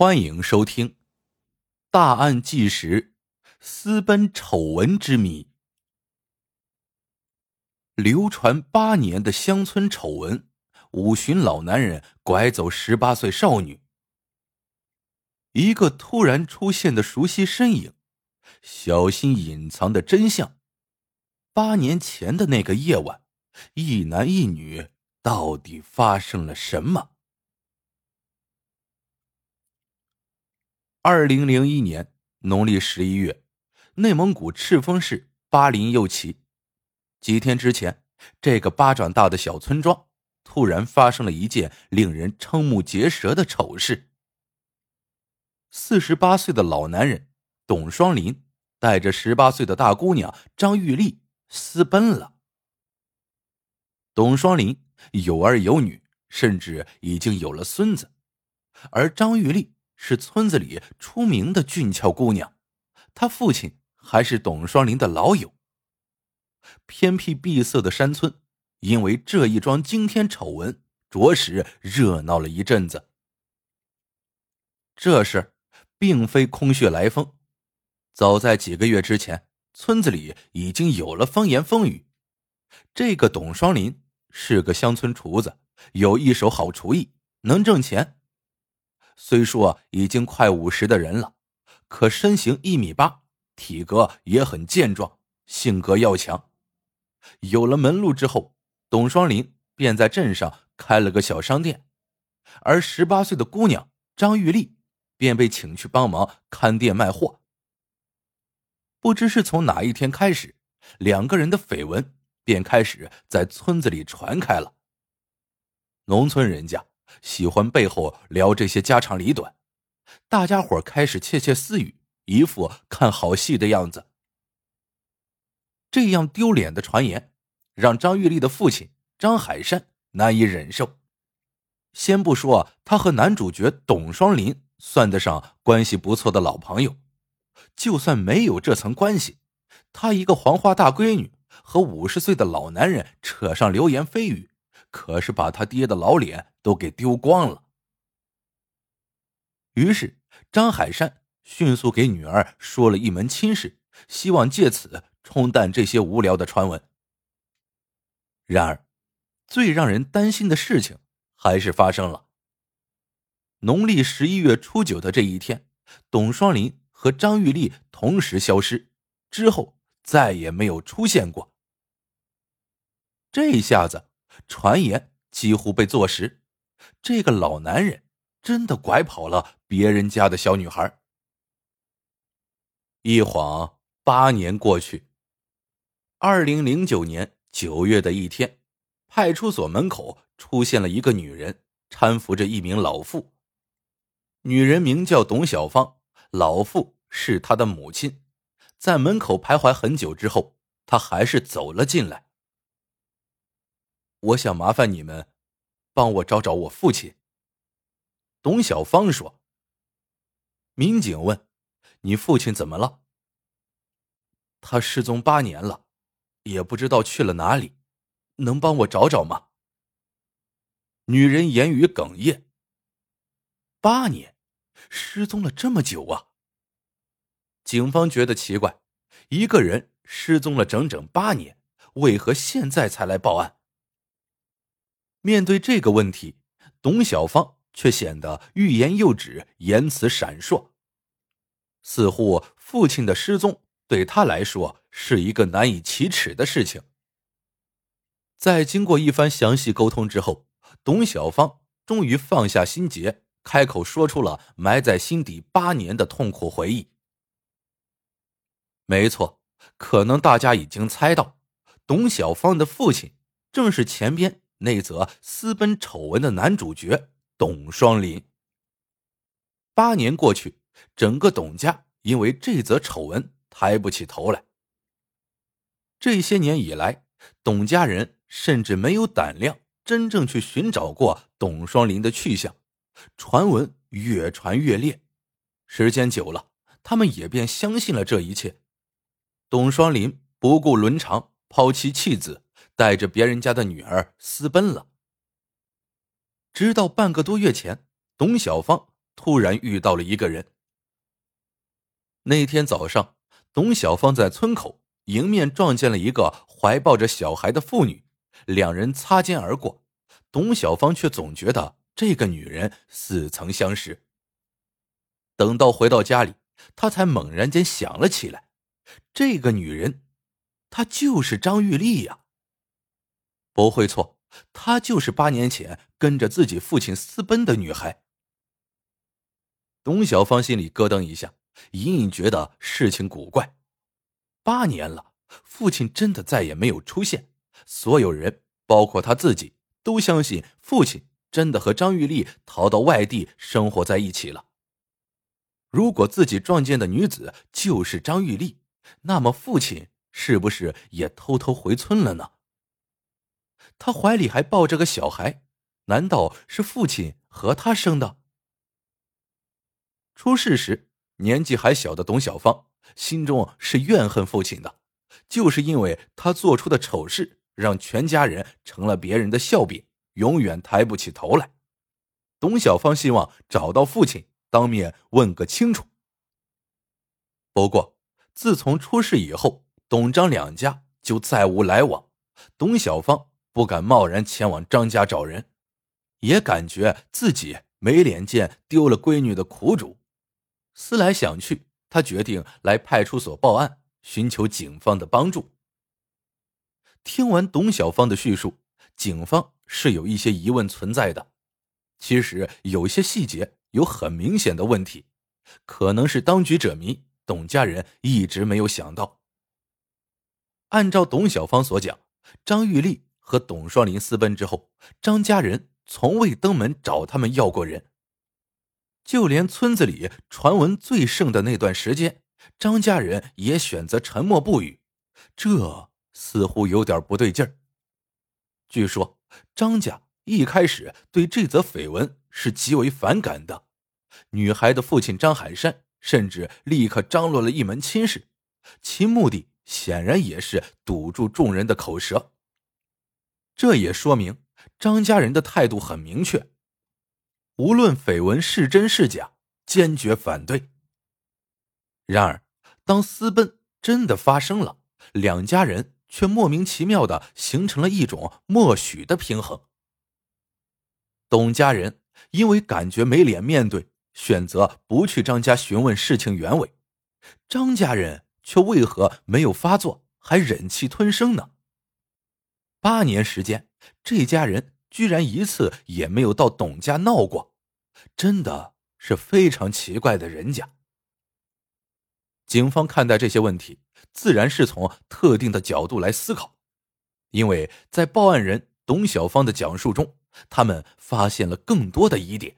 欢迎收听《大案纪实：私奔丑闻之谜》。流传八年的乡村丑闻：五旬老男人拐走十八岁少女。一个突然出现的熟悉身影，小心隐藏的真相。八年前的那个夜晚，一男一女到底发生了什么？二零零一年农历十一月，内蒙古赤峰市巴林右旗，几天之前，这个巴掌大的小村庄突然发生了一件令人瞠目结舌的丑事。四十八岁的老男人董双林带着十八岁的大姑娘张玉丽私奔了。董双林有儿有女，甚至已经有了孙子，而张玉丽。是村子里出名的俊俏姑娘，她父亲还是董双林的老友。偏僻闭塞的山村，因为这一桩惊天丑闻，着实热闹了一阵子。这事并非空穴来风，早在几个月之前，村子里已经有了风言风语：这个董双林是个乡村厨子，有一手好厨艺，能挣钱。虽说已经快五十的人了，可身形一米八，体格也很健壮，性格要强。有了门路之后，董双林便在镇上开了个小商店，而十八岁的姑娘张玉丽便被请去帮忙看店卖货。不知是从哪一天开始，两个人的绯闻便开始在村子里传开了。农村人家。喜欢背后聊这些家长里短，大家伙开始窃窃私语，一副看好戏的样子。这样丢脸的传言，让张玉丽的父亲张海山难以忍受。先不说他和男主角董双林算得上关系不错的老朋友，就算没有这层关系，他一个黄花大闺女和五十岁的老男人扯上流言蜚语。可是把他爹的老脸都给丢光了。于是张海山迅速给女儿说了一门亲事，希望借此冲淡这些无聊的传闻。然而，最让人担心的事情还是发生了。农历十一月初九的这一天，董双林和张玉丽同时消失，之后再也没有出现过。这一下子。传言几乎被坐实，这个老男人真的拐跑了别人家的小女孩。一晃八年过去，二零零九年九月的一天，派出所门口出现了一个女人，搀扶着一名老妇。女人名叫董小芳，老妇是她的母亲。在门口徘徊很久之后，她还是走了进来。我想麻烦你们，帮我找找我父亲。董小芳说。民警问：“你父亲怎么了？”他失踪八年了，也不知道去了哪里，能帮我找找吗？女人言语哽咽。八年，失踪了这么久啊！警方觉得奇怪，一个人失踪了整整八年，为何现在才来报案？面对这个问题，董小芳却显得欲言又止，言辞闪烁，似乎父亲的失踪对他来说是一个难以启齿的事情。在经过一番详细沟通之后，董小芳终于放下心结，开口说出了埋在心底八年的痛苦回忆。没错，可能大家已经猜到，董小芳的父亲正是前边。那则私奔丑闻的男主角董双林。八年过去，整个董家因为这则丑闻抬不起头来。这些年以来，董家人甚至没有胆量真正去寻找过董双林的去向，传闻越传越烈。时间久了，他们也便相信了这一切。董双林不顾伦常，抛妻弃子。带着别人家的女儿私奔了。直到半个多月前，董小芳突然遇到了一个人。那天早上，董小芳在村口迎面撞见了一个怀抱着小孩的妇女，两人擦肩而过。董小芳却总觉得这个女人似曾相识。等到回到家里，她才猛然间想了起来：这个女人，她就是张玉丽呀。不会错，她就是八年前跟着自己父亲私奔的女孩。董小芳心里咯噔一下，隐隐觉得事情古怪。八年了，父亲真的再也没有出现，所有人，包括他自己。都相信父亲真的和张玉丽逃到外地生活在一起了。如果自己撞见的女子就是张玉丽，那么父亲是不是也偷偷回村了呢？他怀里还抱着个小孩，难道是父亲和他生的？出事时年纪还小的董小芳心中是怨恨父亲的，就是因为他做出的丑事。让全家人成了别人的笑柄，永远抬不起头来。董小芳希望找到父亲，当面问个清楚。不过，自从出事以后，董张两家就再无来往。董小芳不敢贸然前往张家找人，也感觉自己没脸见丢了闺女的苦主。思来想去，他决定来派出所报案，寻求警方的帮助。听完董小芳的叙述，警方是有一些疑问存在的。其实有些细节有很明显的问题，可能是当局者迷，董家人一直没有想到。按照董小芳所讲，张玉丽和董双林私奔之后，张家人从未登门找他们要过人，就连村子里传闻最盛的那段时间，张家人也选择沉默不语。这。似乎有点不对劲儿。据说张家一开始对这则绯闻是极为反感的，女孩的父亲张海山甚至立刻张罗了一门亲事，其目的显然也是堵住众人的口舌。这也说明张家人的态度很明确，无论绯闻是真是假，坚决反对。然而，当私奔真的发生了，两家人。却莫名其妙的形成了一种默许的平衡。董家人因为感觉没脸面对，选择不去张家询问事情原委；张家人却为何没有发作，还忍气吞声呢？八年时间，这家人居然一次也没有到董家闹过，真的是非常奇怪的人家。警方看待这些问题。自然是从特定的角度来思考，因为在报案人董小芳的讲述中，他们发现了更多的疑点。